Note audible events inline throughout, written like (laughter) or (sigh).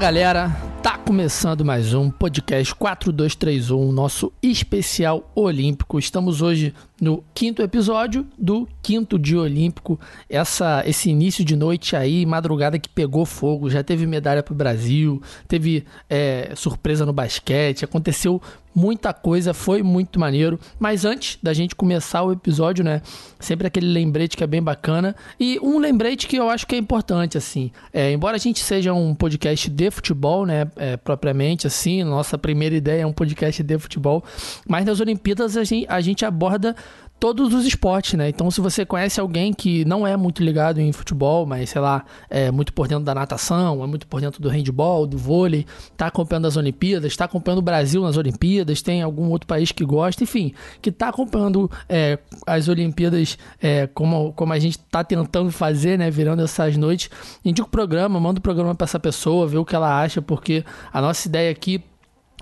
Galera, tá começando mais um podcast 4231, nosso especial olímpico. Estamos hoje no quinto episódio do quinto dia olímpico. Essa, esse início de noite aí, madrugada que pegou fogo, já teve medalha pro Brasil, teve é, surpresa no basquete, aconteceu muita coisa, foi muito maneiro. Mas antes da gente começar o episódio, né? Sempre aquele lembrete que é bem bacana. E um lembrete que eu acho que é importante, assim. É, embora a gente seja um podcast de futebol, né? É, propriamente, assim, nossa primeira ideia é um podcast de futebol. Mas nas Olimpíadas a gente, a gente aborda todos os esportes, né? Então, se você conhece alguém que não é muito ligado em futebol, mas sei lá, é muito por dentro da natação, é muito por dentro do handball, do vôlei, tá acompanhando as Olimpíadas, tá acompanhando o Brasil nas Olimpíadas, tem algum outro país que gosta, enfim, que tá acompanhando é, as Olimpíadas é, como, como a gente tá tentando fazer, né? Virando essas noites, indica o programa, manda o programa para essa pessoa, vê o que ela acha, porque a nossa ideia aqui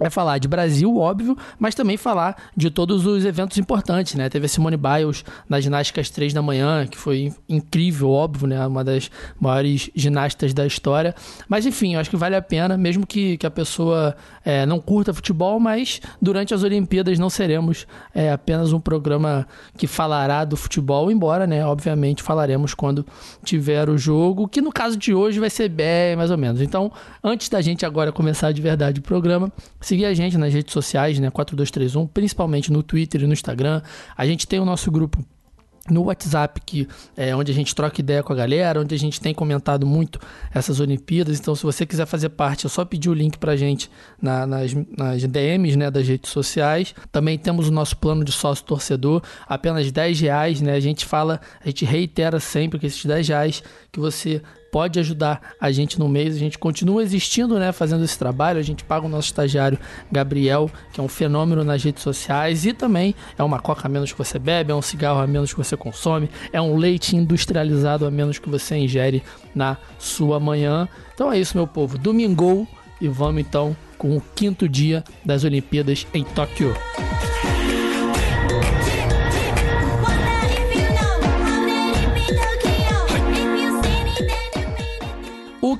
é falar de Brasil, óbvio, mas também falar de todos os eventos importantes, né? Teve a Simone Biles na ginástica às três da manhã, que foi incrível, óbvio, né? Uma das maiores ginastas da história. Mas enfim, eu acho que vale a pena, mesmo que, que a pessoa é, não curta futebol, mas durante as Olimpíadas não seremos é, apenas um programa que falará do futebol, embora, né? Obviamente falaremos quando tiver o jogo, que no caso de hoje vai ser bem mais ou menos. Então, antes da gente agora começar de verdade o programa, seguir a gente nas redes sociais, né? 4231, principalmente no Twitter e no Instagram. A gente tem o nosso grupo no WhatsApp, que é onde a gente troca ideia com a galera, onde a gente tem comentado muito essas Olimpíadas. Então, se você quiser fazer parte, é só pedir o link pra gente na, nas, nas DMs né, das redes sociais. Também temos o nosso plano de sócio torcedor, apenas 10 reais, né? A gente fala, a gente reitera sempre que esses 10 reais que você pode ajudar a gente no mês. A gente continua existindo, né, fazendo esse trabalho. A gente paga o nosso estagiário Gabriel, que é um fenômeno nas redes sociais e também é uma coca a menos que você bebe, é um cigarro a menos que você consome, é um leite industrializado a menos que você ingere na sua manhã. Então é isso, meu povo. Domingou e vamos então com o quinto dia das Olimpíadas em Tóquio.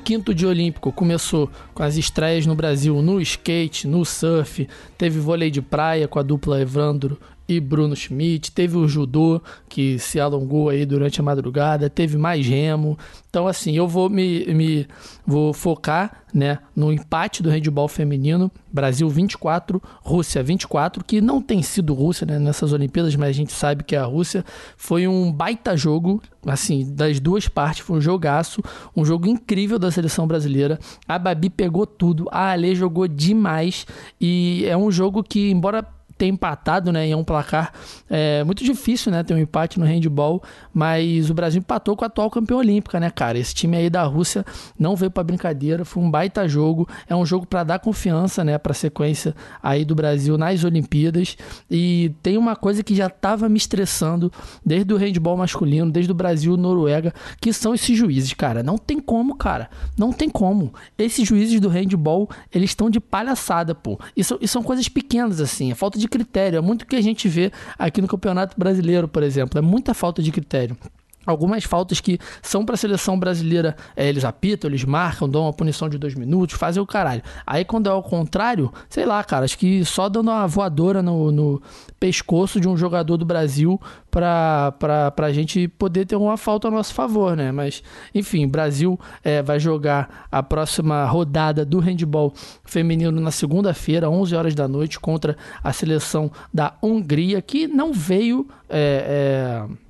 Quinto dia olímpico. Começou com as estreias no Brasil no skate, no surf, teve vôlei de praia com a dupla Evandro e Bruno Schmidt, teve o judô que se alongou aí durante a madrugada, teve mais remo. Então assim, eu vou me, me vou focar, né, no empate do handball feminino, Brasil 24, Rússia 24, que não tem sido Rússia, né, nessas Olimpíadas, mas a gente sabe que a Rússia foi um baita jogo, assim, das duas partes, foi um jogaço, um jogo incrível da seleção brasileira. A Babi pegou tudo, a Ale jogou demais e é um jogo que embora ter empatado, né? E é um placar é, muito difícil, né? Ter um empate no handball, mas o Brasil empatou com a atual campeã olímpica, né, cara? Esse time aí da Rússia não veio para brincadeira, foi um baita jogo, é um jogo para dar confiança, né, para sequência aí do Brasil nas Olimpíadas. E tem uma coisa que já estava me estressando desde o handball masculino, desde o Brasil Noruega, que são esses juízes, cara. Não tem como, cara. Não tem como. Esses juízes do handball, eles estão de palhaçada, pô. E são, e são coisas pequenas assim, é falta de critério. É muito que a gente vê aqui no Campeonato Brasileiro, por exemplo. É muita falta de critério algumas faltas que são para a seleção brasileira, é, eles apitam, eles marcam, dão uma punição de dois minutos, fazem o caralho. Aí quando é ao contrário, sei lá, cara, acho que só dando uma voadora no, no pescoço de um jogador do Brasil para a gente poder ter uma falta a nosso favor, né? Mas, enfim, Brasil é, vai jogar a próxima rodada do handball feminino na segunda-feira, 11 horas da noite, contra a seleção da Hungria, que não veio. É, é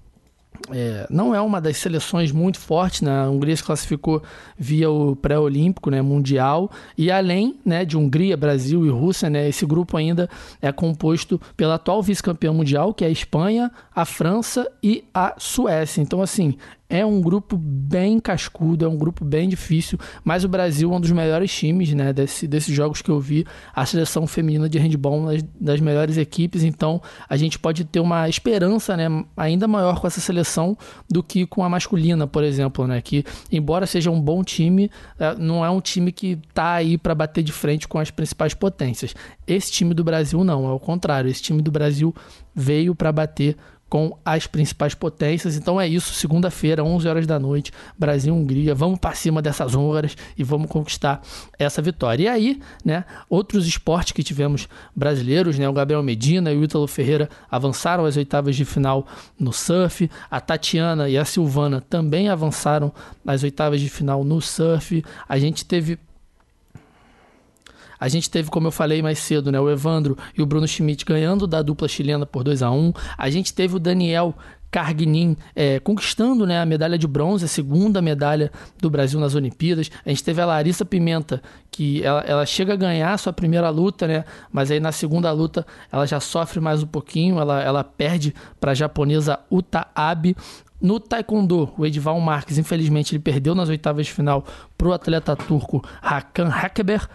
é, não é uma das seleções muito fortes, né? A Hungria se classificou via o pré-olímpico, né, mundial, e além, né, de Hungria, Brasil e Rússia, né, esse grupo ainda é composto pela atual vice-campeã mundial, que é a Espanha, a França e a Suécia. Então, assim, é um grupo bem cascudo, é um grupo bem difícil, mas o Brasil é um dos melhores times, né, desse, desses jogos que eu vi, a seleção feminina de handball das, das melhores equipes, então a gente pode ter uma esperança, né, ainda maior com essa seleção do que com a masculina, por exemplo, né, que embora seja um bom time, é, não é um time que tá aí para bater de frente com as principais potências. Esse time do Brasil não, é o contrário, esse time do Brasil veio para bater com as principais potências. Então é isso, segunda-feira, 11 horas da noite, Brasil-Hungria. Vamos para cima dessas húngaras e vamos conquistar essa vitória. E aí, né, outros esportes que tivemos brasileiros, né, o Gabriel Medina e o Ítalo Ferreira avançaram às oitavas de final no surf, a Tatiana e a Silvana também avançaram às oitavas de final no surf. A gente teve a gente teve, como eu falei mais cedo, né, o Evandro e o Bruno Schmidt ganhando da dupla chilena por 2 a 1 A gente teve o Daniel Carguinin é, conquistando né, a medalha de bronze, a segunda medalha do Brasil nas Olimpíadas. A gente teve a Larissa Pimenta, que ela, ela chega a ganhar a sua primeira luta, né, mas aí na segunda luta ela já sofre mais um pouquinho, ela, ela perde para a japonesa Uta Abe. No Taekwondo, o Edval Marques, infelizmente, ele perdeu nas oitavas de final para o atleta turco Hakan Hakeber.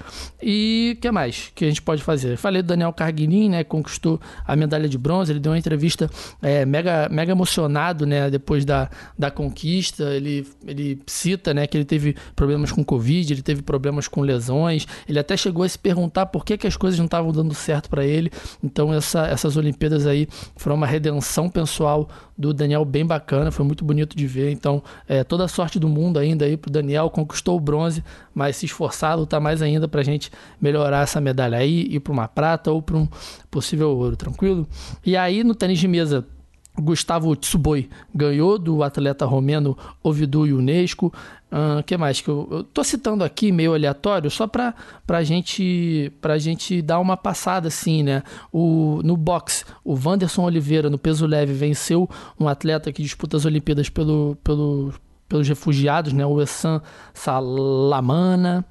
E que mais que a gente pode fazer? falei do Daniel Carguinin, né, conquistou a medalha de bronze. Ele deu uma entrevista é, mega, mega emocionado né, depois da, da conquista. Ele, ele cita né, que ele teve problemas com Covid, ele teve problemas com lesões. Ele até chegou a se perguntar por que, que as coisas não estavam dando certo para ele. Então, essa, essas Olimpíadas aí foram uma redenção pessoal do Daniel bem bacana, foi muito bonito de ver. Então, é, toda a sorte do mundo ainda aí pro Daniel, conquistou o bronze, mas se esforçar, lutar mais ainda pra gente melhorar essa medalha aí, ir para uma prata ou para um possível ouro, tranquilo? E aí no tênis de mesa, Gustavo Tsuboi ganhou do atleta romeno Ovidu Unesco. O uh, que mais que eu, eu tô citando aqui meio aleatório só para pra gente pra gente dar uma passada assim, né? O no boxe, o Wanderson Oliveira no peso leve venceu um atleta que disputa as Olimpíadas pelo, pelo pelos refugiados, né? O Essan Salamana.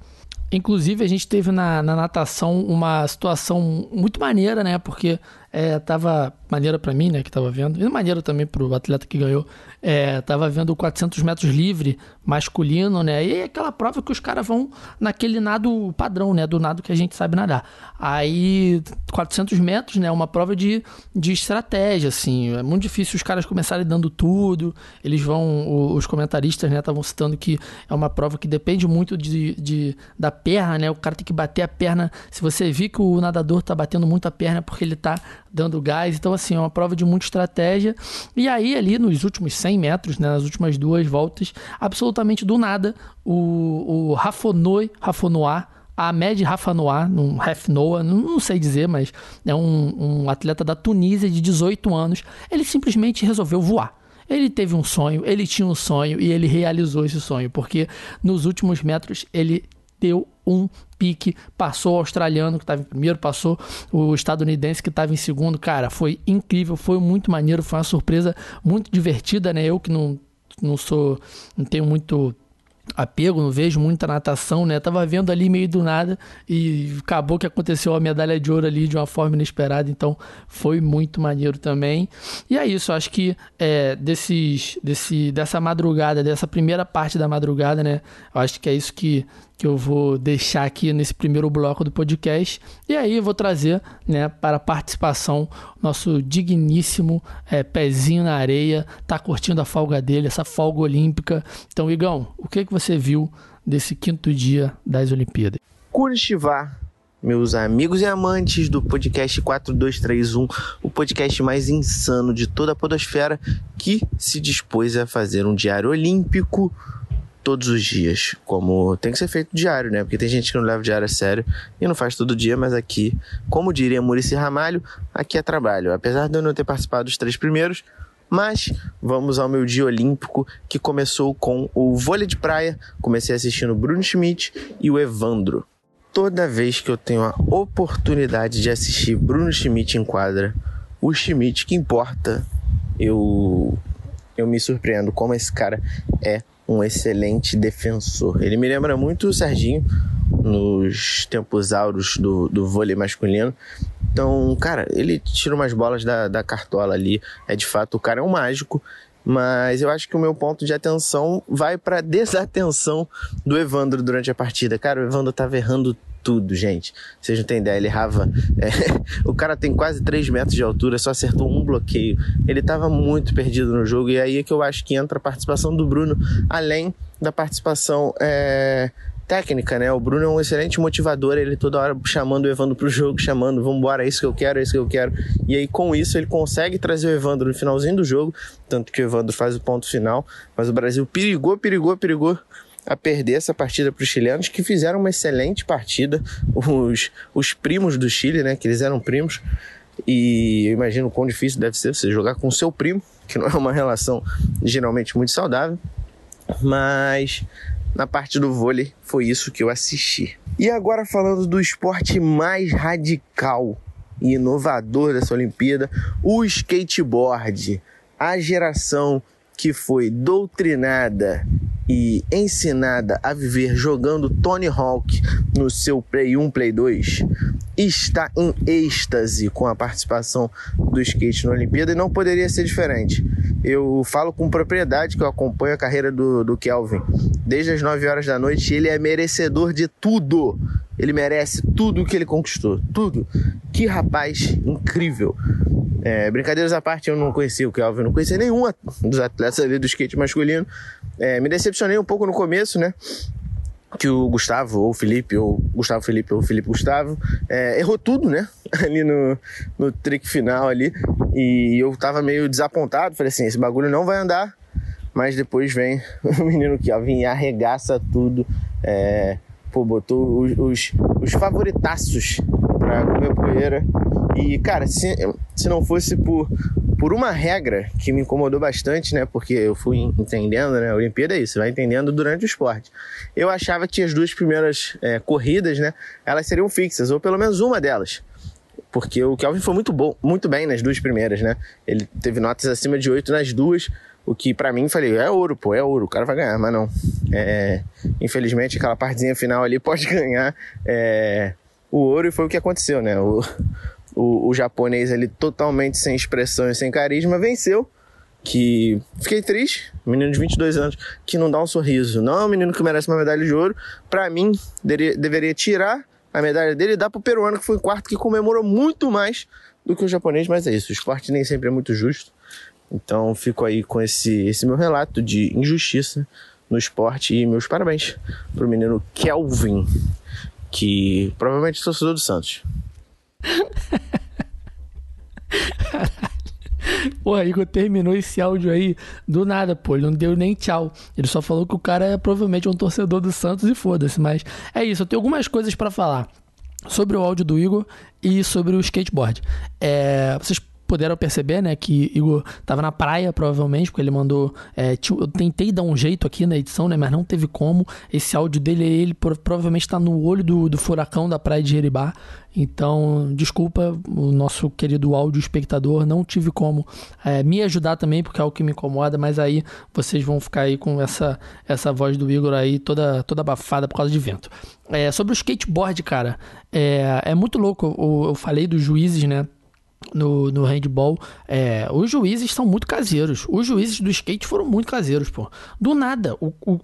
Inclusive, a gente teve na, na natação uma situação muito maneira, né? Porque é, tava maneira para mim, né, que tava vendo, e maneira também pro atleta que ganhou, é, tava vendo o 400 metros livre masculino, né, e aquela prova que os caras vão naquele nado padrão, né, do nado que a gente sabe nadar. Aí, 400 metros, né, uma prova de, de estratégia, assim, é muito difícil os caras começarem dando tudo, eles vão, os comentaristas, né, estavam citando que é uma prova que depende muito de, de, da perna, né, o cara tem que bater a perna, se você vir que o nadador tá batendo muito a perna é porque ele tá dando gás. Então, assim, é uma prova de muita estratégia. E aí, ali nos últimos 100 metros, né, nas últimas duas voltas, absolutamente do nada, o, o Rafonoi, Rafonoa, Ahmed Rafanoa, um Rafnoa, não sei dizer, mas é um, um atleta da Tunísia de 18 anos. Ele simplesmente resolveu voar. Ele teve um sonho, ele tinha um sonho e ele realizou esse sonho, porque nos últimos metros ele deu um pique, passou o australiano que estava em primeiro, passou o estadunidense que estava em segundo. Cara, foi incrível, foi muito maneiro, foi uma surpresa muito divertida, né? Eu que não, não sou, não tenho muito apego, não vejo muita natação, né? Tava vendo ali meio do nada e acabou que aconteceu a medalha de ouro ali de uma forma inesperada, então foi muito maneiro também. E é isso, acho que é, desses, desse, dessa madrugada, dessa primeira parte da madrugada, né? Eu acho que é isso que que eu vou deixar aqui nesse primeiro bloco do podcast. E aí eu vou trazer né, para participação nosso digníssimo é, pezinho na areia, tá curtindo a folga dele, essa folga olímpica. Então, Igão, o que, que você viu desse quinto dia das Olimpíadas? Curitivar, meus amigos e amantes do podcast 4231, o podcast mais insano de toda a podosfera que se dispôs a fazer um diário olímpico todos os dias, como tem que ser feito diário, né? Porque tem gente que não leva diário a sério e não faz todo dia, mas aqui, como diria Murici Ramalho, aqui é trabalho. Apesar de eu não ter participado dos três primeiros, mas vamos ao meu dia olímpico que começou com o vôlei de praia. Comecei assistindo o Bruno Schmidt e o Evandro. Toda vez que eu tenho a oportunidade de assistir Bruno Schmidt em quadra, o Schmidt que importa, eu eu me surpreendo como esse cara é um excelente defensor. Ele me lembra muito o Serginho nos tempos auros do, do vôlei masculino. Então, cara, ele tira umas bolas da, da cartola ali. É de fato, o cara é um mágico. Mas eu acho que o meu ponto de atenção vai para desatenção do Evandro durante a partida. Cara, o Evandro tava errando tudo, gente. Vocês não têm ideia, ele errava. É, (laughs) o cara tem quase 3 metros de altura, só acertou um bloqueio. Ele estava muito perdido no jogo, e aí é que eu acho que entra a participação do Bruno, além da participação é, técnica, né? O Bruno é um excelente motivador, ele toda hora chamando o Evandro pro jogo, chamando, vambora, é isso que eu quero, é isso que eu quero. E aí com isso ele consegue trazer o Evandro no finalzinho do jogo, tanto que o Evandro faz o ponto final, mas o Brasil perigou, perigou, perigou a perder essa partida para os chilenos, que fizeram uma excelente partida. Os, os primos do Chile, né? Que eles eram primos. E eu imagino quão difícil deve ser você jogar com seu primo, que não é uma relação geralmente muito saudável. Mas na parte do vôlei foi isso que eu assisti. E agora falando do esporte mais radical e inovador dessa Olimpíada, o skateboard. A geração que foi doutrinada e ensinada a viver jogando Tony Hawk no seu Play 1, Play 2, está em êxtase com a participação do skate na Olimpíada e não poderia ser diferente. Eu falo com propriedade que eu acompanho a carreira do, do Kelvin desde as 9 horas da noite ele é merecedor de tudo. Ele merece tudo que ele conquistou. Tudo. Que rapaz incrível. É, brincadeiras à parte, eu não conhecia o Kelvin, não conhecia nenhum dos atletas ali do skate masculino. É, me decepcionei um pouco no começo, né? Que o Gustavo, ou o Felipe, ou Gustavo Felipe, ou Felipe Gustavo, é, errou tudo, né? (laughs) Ali no, no trick final ali. E eu tava meio desapontado. Falei assim: esse bagulho não vai andar. Mas depois vem (laughs) o menino Kelvin e arregaça tudo. É, pô, botou os, os, os favoritaços pra comer poeira. E, cara, se, se não fosse por, por uma regra que me incomodou bastante, né? Porque eu fui entendendo, né? A Olimpíada é isso, você vai entendendo durante o esporte. Eu achava que as duas primeiras é, corridas, né? Elas seriam fixas, ou pelo menos uma delas. Porque o Kelvin foi muito bom, muito bem nas duas primeiras, né? Ele teve notas acima de 8 nas duas. O que para mim falei, é ouro, pô, é ouro, o cara vai ganhar, mas não. É, infelizmente aquela partezinha final ali (laughs) pode ganhar é, o ouro e foi o que aconteceu, né? O, o, o japonês ali totalmente sem expressão e sem carisma venceu. Que fiquei triste, menino de 22 anos, que não dá um sorriso. Não é um menino que merece uma medalha de ouro. Para mim, deveria, deveria tirar a medalha dele e dar pro peruano, que foi o quarto, que comemorou muito mais do que o japonês, mas é isso. O esporte nem sempre é muito justo. Então fico aí com esse, esse meu relato de injustiça no esporte e meus parabéns pro menino Kelvin, que provavelmente é torcedor do Santos. (laughs) Porra, Igor terminou esse áudio aí do nada, pô. Ele não deu nem tchau. Ele só falou que o cara é provavelmente um torcedor do Santos e foda-se. Mas é isso, eu tenho algumas coisas para falar sobre o áudio do Igor e sobre o skateboard. É, vocês puderam perceber, né, que Igor tava na praia, provavelmente, porque ele mandou. É, eu tentei dar um jeito aqui na edição, né, mas não teve como. Esse áudio dele, ele provavelmente está no olho do, do furacão da praia de Jeribá. Então, desculpa, o nosso querido áudio espectador, não tive como é, me ajudar também, porque é algo que me incomoda, mas aí vocês vão ficar aí com essa, essa voz do Igor aí toda, toda abafada por causa de vento. É, sobre o skateboard, cara, é, é muito louco. Eu, eu falei dos juízes, né? No, no handball, é, os juízes são muito caseiros. Os juízes do skate foram muito caseiros, pô. Do nada, o, o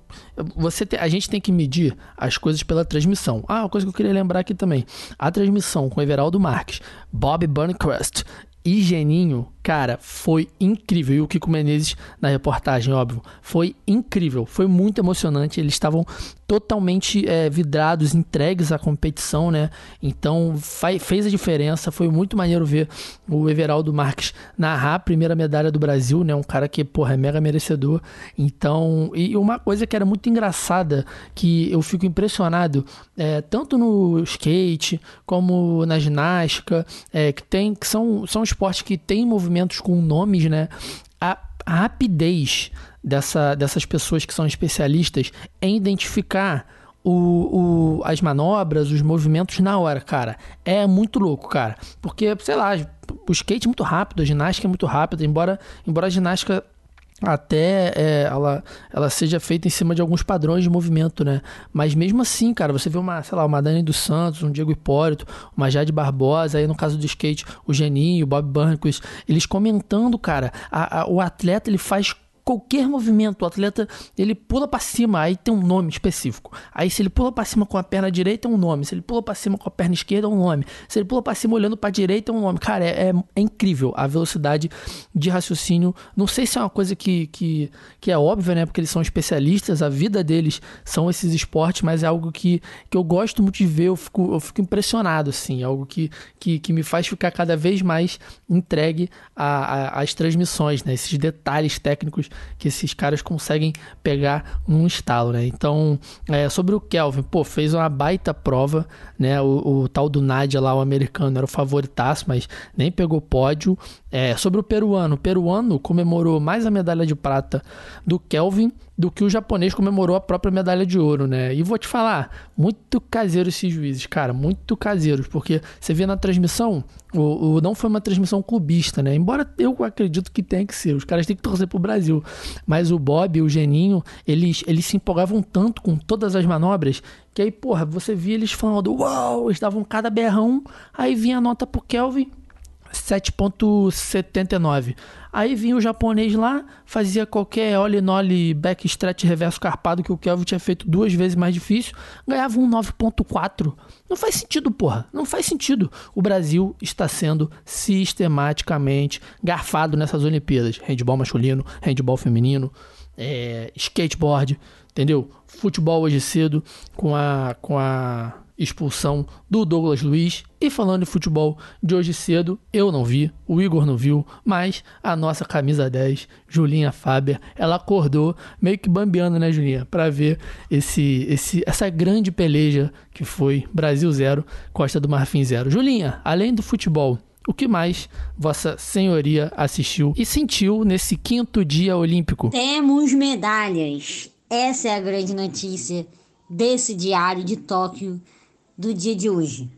você te, a gente tem que medir as coisas pela transmissão. Ah, uma coisa que eu queria lembrar aqui também. A transmissão com Everaldo Marques, Bob Burncrust e Geninho, cara, foi incrível. E o Kiko Menezes na reportagem, óbvio, foi incrível. Foi muito emocionante. Eles estavam totalmente é, vidrados, entregues à competição, né? Então fez a diferença. Foi muito maneiro ver o Everaldo Marques narrar a primeira medalha do Brasil, né? Um cara que, porra, é mega merecedor. Então, e uma coisa que era muito engraçada, que eu fico impressionado, é, tanto no skate como na ginástica, é, que tem, que são, são esportes que têm movimentos com nomes, né? A, a rapidez dessa, dessas pessoas que são especialistas em identificar o, o, as manobras, os movimentos na hora, cara. É muito louco, cara. Porque, sei lá, o skate é muito rápido, a ginástica é muito rápida, embora, embora a ginástica até é, ela, ela seja feita em cima de alguns padrões de movimento, né? Mas mesmo assim, cara, você vê uma, sei lá, uma Dani dos Santos, um Diego Hipólito, uma Jade Barbosa, aí no caso do skate, o Geninho, o Bob Burnquist, eles comentando, cara, a, a, o atleta ele faz qualquer movimento, o atleta ele pula para cima, aí tem um nome específico. Aí se ele pula para cima com a perna direita é um nome, se ele pula para cima com a perna esquerda é um nome, se ele pula para cima olhando para direita é um nome. Cara, é, é, é, incrível a velocidade de raciocínio. Não sei se é uma coisa que, que, que é óbvia, né? Porque eles são especialistas, a vida deles são esses esportes, mas é algo que, que eu gosto muito de ver, eu fico, eu fico impressionado, assim, é algo que, que, que me faz ficar cada vez mais entregue às transmissões, né? Esses detalhes técnicos que esses caras conseguem pegar num estalo, né? Então, é, sobre o Kelvin, pô, fez uma baita prova, né? O, o tal do Nadia lá, o americano, era o favoritaço, mas nem pegou pódio. É, sobre o peruano, o peruano comemorou mais a medalha de prata do Kelvin do que o japonês comemorou a própria medalha de ouro, né? E vou te falar, muito caseiro esses juízes, cara, muito caseiros, porque você vê na transmissão, o, o, não foi uma transmissão clubista, né? Embora eu acredito que tenha que ser, os caras têm que torcer pro Brasil, mas o Bob o Geninho, eles, eles se empolgavam tanto com todas as manobras que aí, porra, você via eles falando, uau, eles davam cada berrão, aí vinha a nota pro Kelvin, 7.79. Aí vinha o japonês lá, fazia qualquer ollie-nollie backstretch reverso carpado que o Kelvin tinha feito duas vezes mais difícil, ganhava um 9.4. Não faz sentido, porra. Não faz sentido. O Brasil está sendo sistematicamente garfado nessas Olimpíadas. Handball masculino, handball feminino, é, skateboard, entendeu? Futebol hoje cedo com a com a expulsão do Douglas Luiz. E falando de futebol de hoje cedo, eu não vi, o Igor não viu, mas a nossa camisa 10, Julinha Faber, ela acordou meio que bambeando, né, Julinha, para ver esse, esse, essa grande peleja que foi Brasil 0, Costa do Marfim 0. Julinha, além do futebol, o que mais Vossa Senhoria assistiu e sentiu nesse quinto dia olímpico? Temos medalhas. Essa é a grande notícia desse diário de Tóquio do dia de hoje.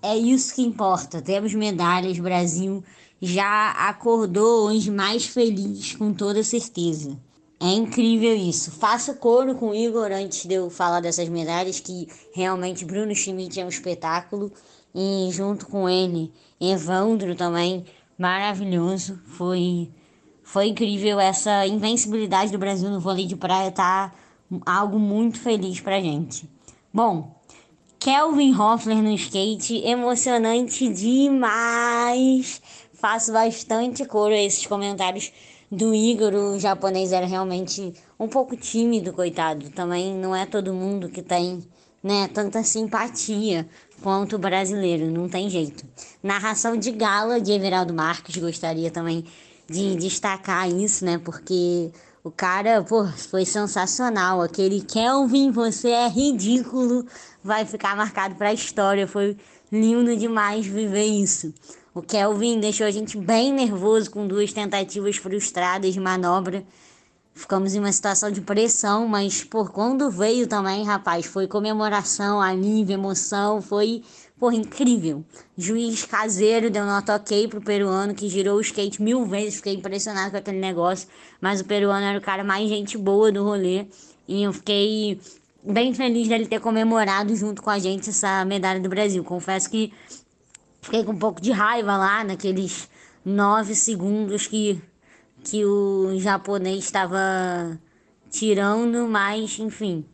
É isso que importa. Temos medalhas, Brasil já acordou hoje mais feliz, com toda certeza. É incrível isso. Faça coro com o Igor antes de eu falar dessas medalhas, que realmente Bruno Schmidt é um espetáculo. E junto com ele, Evandro também, maravilhoso. Foi, foi incrível essa invencibilidade do Brasil no vôlei de praia, tá algo muito feliz pra gente. Bom, Kelvin Hoffler no skate, emocionante demais. Faço bastante coro a esses comentários do Igor. O japonês era realmente um pouco tímido, coitado. Também não é todo mundo que tem né, tanta simpatia quanto o brasileiro, não tem jeito. Narração de gala de Everaldo Marques, gostaria também de destacar isso, né, porque o cara, pô, foi sensacional. Aquele Kelvin, você é ridículo, vai ficar marcado para a história. Foi lindo demais viver isso. O Kelvin deixou a gente bem nervoso com duas tentativas frustradas de manobra. Ficamos em uma situação de pressão, mas por quando veio também, rapaz, foi comemoração, alívio, emoção, foi Porra, incrível. Juiz caseiro deu nota ok pro peruano que girou o skate mil vezes. Fiquei impressionado com aquele negócio. Mas o peruano era o cara mais gente boa do rolê. E eu fiquei bem feliz dele ter comemorado junto com a gente essa medalha do Brasil. Confesso que fiquei com um pouco de raiva lá naqueles nove segundos que, que o japonês estava tirando, mas enfim.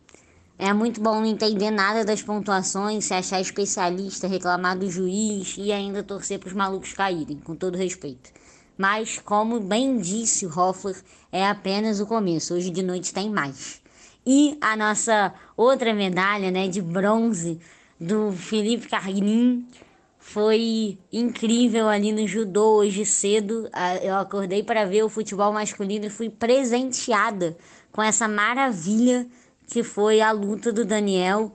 É muito bom não entender nada das pontuações, se achar especialista, reclamar do juiz e ainda torcer para os malucos caírem, com todo respeito. Mas, como bem disse o Hoffler, é apenas o começo. Hoje de noite tem mais. E a nossa outra medalha né, de bronze do Felipe Carlin foi incrível ali no judô hoje cedo. Eu acordei para ver o futebol masculino e fui presenteada com essa maravilha que foi a luta do Daniel.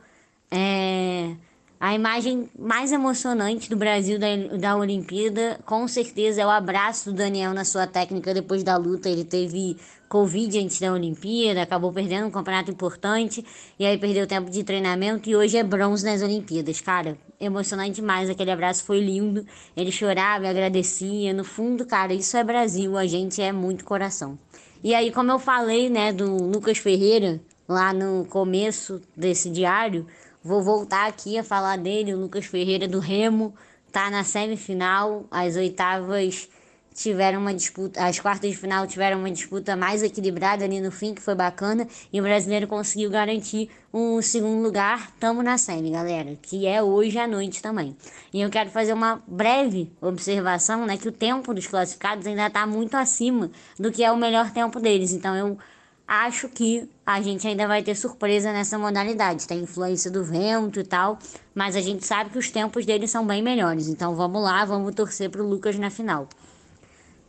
É, a imagem mais emocionante do Brasil da, da Olimpíada, com certeza, é o abraço do Daniel na sua técnica depois da luta. Ele teve Covid antes da Olimpíada, acabou perdendo um campeonato importante, e aí perdeu tempo de treinamento, e hoje é bronze nas Olimpíadas. Cara, emocionante demais, aquele abraço foi lindo. Ele chorava, agradecia. No fundo, cara, isso é Brasil, a gente é muito coração. E aí, como eu falei, né, do Lucas Ferreira, lá no começo desse diário, vou voltar aqui a falar dele. O Lucas Ferreira do Remo tá na semifinal, as oitavas tiveram uma disputa, as quartas de final tiveram uma disputa mais equilibrada ali no fim, que foi bacana, e o brasileiro conseguiu garantir um segundo lugar. Tamo na semi, galera, que é hoje à noite também. E eu quero fazer uma breve observação, né, que o tempo dos classificados ainda está muito acima do que é o melhor tempo deles. Então eu acho que a gente ainda vai ter surpresa nessa modalidade. Tem influência do vento e tal, mas a gente sabe que os tempos deles são bem melhores. Então vamos lá, vamos torcer pro Lucas na final.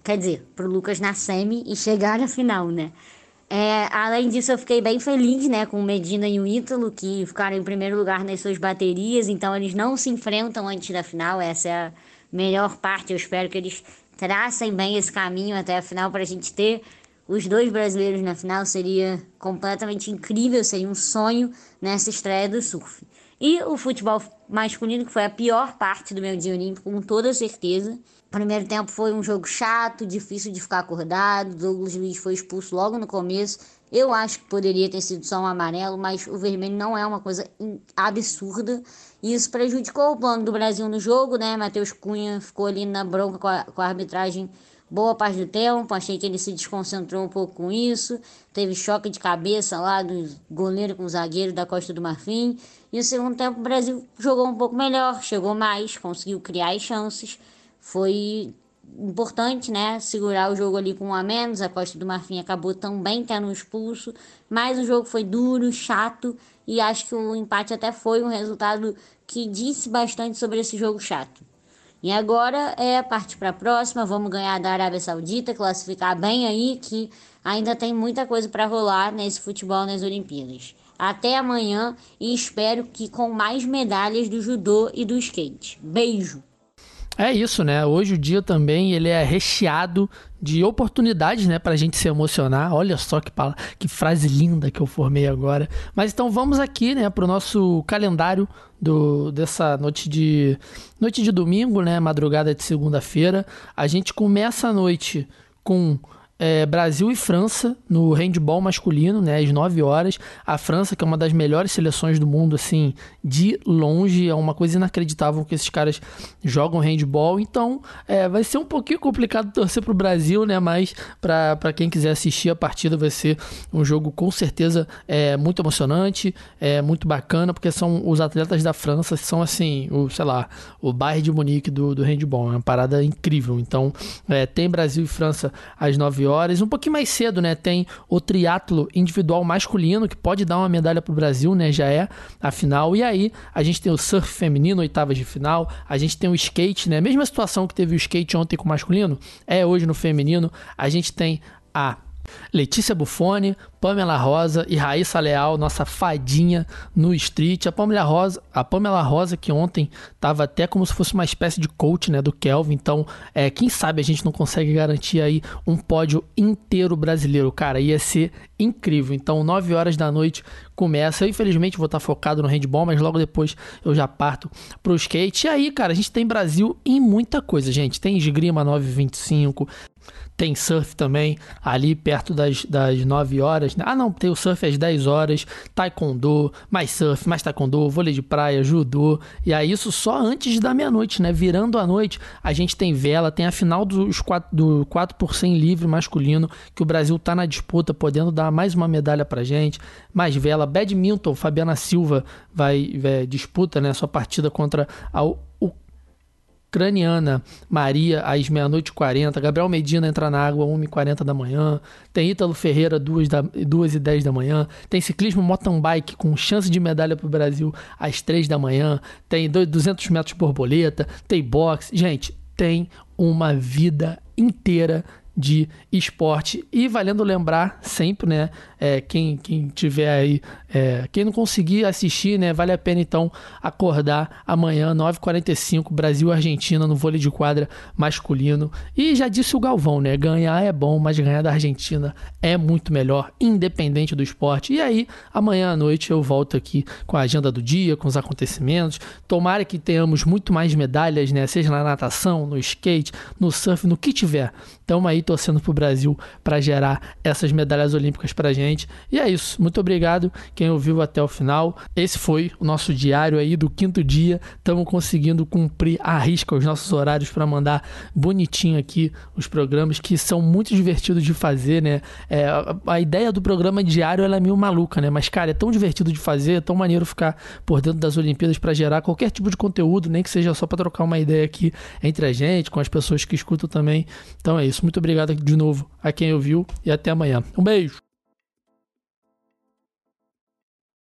Quer dizer, pro Lucas na semi e chegar na final, né? É, além disso, eu fiquei bem feliz, né, com o Medina e o Ítalo, que ficaram em primeiro lugar nas suas baterias, então eles não se enfrentam antes da final, essa é a melhor parte. Eu espero que eles tracem bem esse caminho até a final para a gente ter os dois brasileiros na final. Seria completamente incrível, seria um sonho nessa estreia do surf. E o futebol masculino, que foi a pior parte do meu dia olímpico, com toda certeza. Primeiro tempo foi um jogo chato, difícil de ficar acordado. Douglas Luiz foi expulso logo no começo. Eu acho que poderia ter sido só um amarelo, mas o vermelho não é uma coisa absurda. E isso prejudicou o plano do Brasil no jogo, né? Matheus Cunha ficou ali na bronca com a, com a arbitragem boa parte do tempo. Achei que ele se desconcentrou um pouco com isso. Teve choque de cabeça lá do goleiro com o zagueiro da Costa do Marfim. E no segundo tempo o Brasil jogou um pouco melhor, chegou mais, conseguiu criar as chances foi importante, né? Segurar o jogo ali com um a menos. A Costa do Marfim acabou também tendo expulso, mas o jogo foi duro, chato e acho que o empate até foi um resultado que disse bastante sobre esse jogo chato. E agora é partir para a próxima. Vamos ganhar da Arábia Saudita, classificar bem aí, que ainda tem muita coisa para rolar nesse futebol nas Olimpíadas. Até amanhã e espero que com mais medalhas do judô e do skate. Beijo! É isso, né? Hoje o dia também ele é recheado de oportunidades, né, pra gente se emocionar. Olha só que, que frase linda que eu formei agora. Mas então vamos aqui, né, pro nosso calendário do dessa noite de noite de domingo, né, madrugada de segunda-feira. A gente começa a noite com é, Brasil e França no handball masculino, né, às 9 horas. A França, que é uma das melhores seleções do mundo, assim, de longe, é uma coisa inacreditável que esses caras jogam handball. Então, é, vai ser um pouquinho complicado torcer pro Brasil, né, mas para quem quiser assistir a partida, vai ser um jogo com certeza é, muito emocionante, é muito bacana, porque são os atletas da França, são assim, o, sei lá, o Bayern de Munique do, do handball, é uma parada incrível. Então, é, tem Brasil e França às 9 horas horas. Um pouquinho mais cedo, né? Tem o triatlo individual masculino, que pode dar uma medalha para o Brasil, né? Já é a final. E aí, a gente tem o surf feminino, oitavas de final. A gente tem o skate, né? Mesma situação que teve o skate ontem com o masculino, é hoje no feminino. A gente tem a Letícia Buffoni, Pamela Rosa e Raíssa Leal, nossa fadinha no street. A Pamela Rosa, a Pamela Rosa que ontem estava até como se fosse uma espécie de coach, né, do Kelvin. Então, é, quem sabe a gente não consegue garantir aí um pódio inteiro brasileiro, cara, ia ser incrível. Então, 9 horas da noite começa. Eu, infelizmente vou estar focado no handball, mas logo depois eu já parto pro skate. E aí, cara, a gente tem Brasil em muita coisa, gente. Tem esgrima 925, tem surf também, ali perto das, das 9 horas. Né? Ah, não, tem o surf às 10 horas, taekwondo, mais surf, mais taekwondo, vôlei de praia, judô. E aí, isso só antes da meia-noite, né? Virando a noite, a gente tem vela, tem a final dos 4, do 4 por 100 livre masculino, que o Brasil tá na disputa, podendo dar mais uma medalha pra gente. Mais vela, badminton, Fabiana Silva vai, disputa, né? Sua partida contra a ucraniana Maria às meia-noite e 40. Gabriel Medina entra na água 1h40 da manhã. Tem Ítalo Ferreira 2, da, 2 e 10 da manhã. Tem ciclismo mountain bike com chance de medalha para o Brasil às 3 da manhã. Tem 200 metros borboleta. Tem boxe. Gente, tem uma vida inteira de esporte. E valendo lembrar sempre, né? É, quem, quem tiver aí, é, quem não conseguir assistir, né? Vale a pena então acordar amanhã, 9h45, Brasil-Argentina no vôlei de quadra masculino. E já disse o Galvão, né? Ganhar é bom, mas ganhar da Argentina é muito melhor, independente do esporte. E aí, amanhã à noite eu volto aqui com a agenda do dia, com os acontecimentos. Tomara que tenhamos muito mais medalhas, né? Seja na natação, no skate, no surf, no que tiver Estamos aí torcendo pro Brasil para gerar essas medalhas olímpicas pra gente. E é isso. Muito obrigado quem ouviu até o final. Esse foi o nosso diário aí do quinto dia. Estamos conseguindo cumprir a risca os nossos horários para mandar bonitinho aqui os programas que são muito divertidos de fazer, né? É, a, ideia do programa diário ela é meio maluca, né? Mas, cara, é tão divertido de fazer, é tão maneiro ficar por dentro das Olimpíadas para gerar qualquer tipo de conteúdo, nem que seja só para trocar uma ideia aqui entre a gente, com as pessoas que escutam também. Então é isso. Muito obrigado de novo a quem ouviu e até amanhã. Um beijo!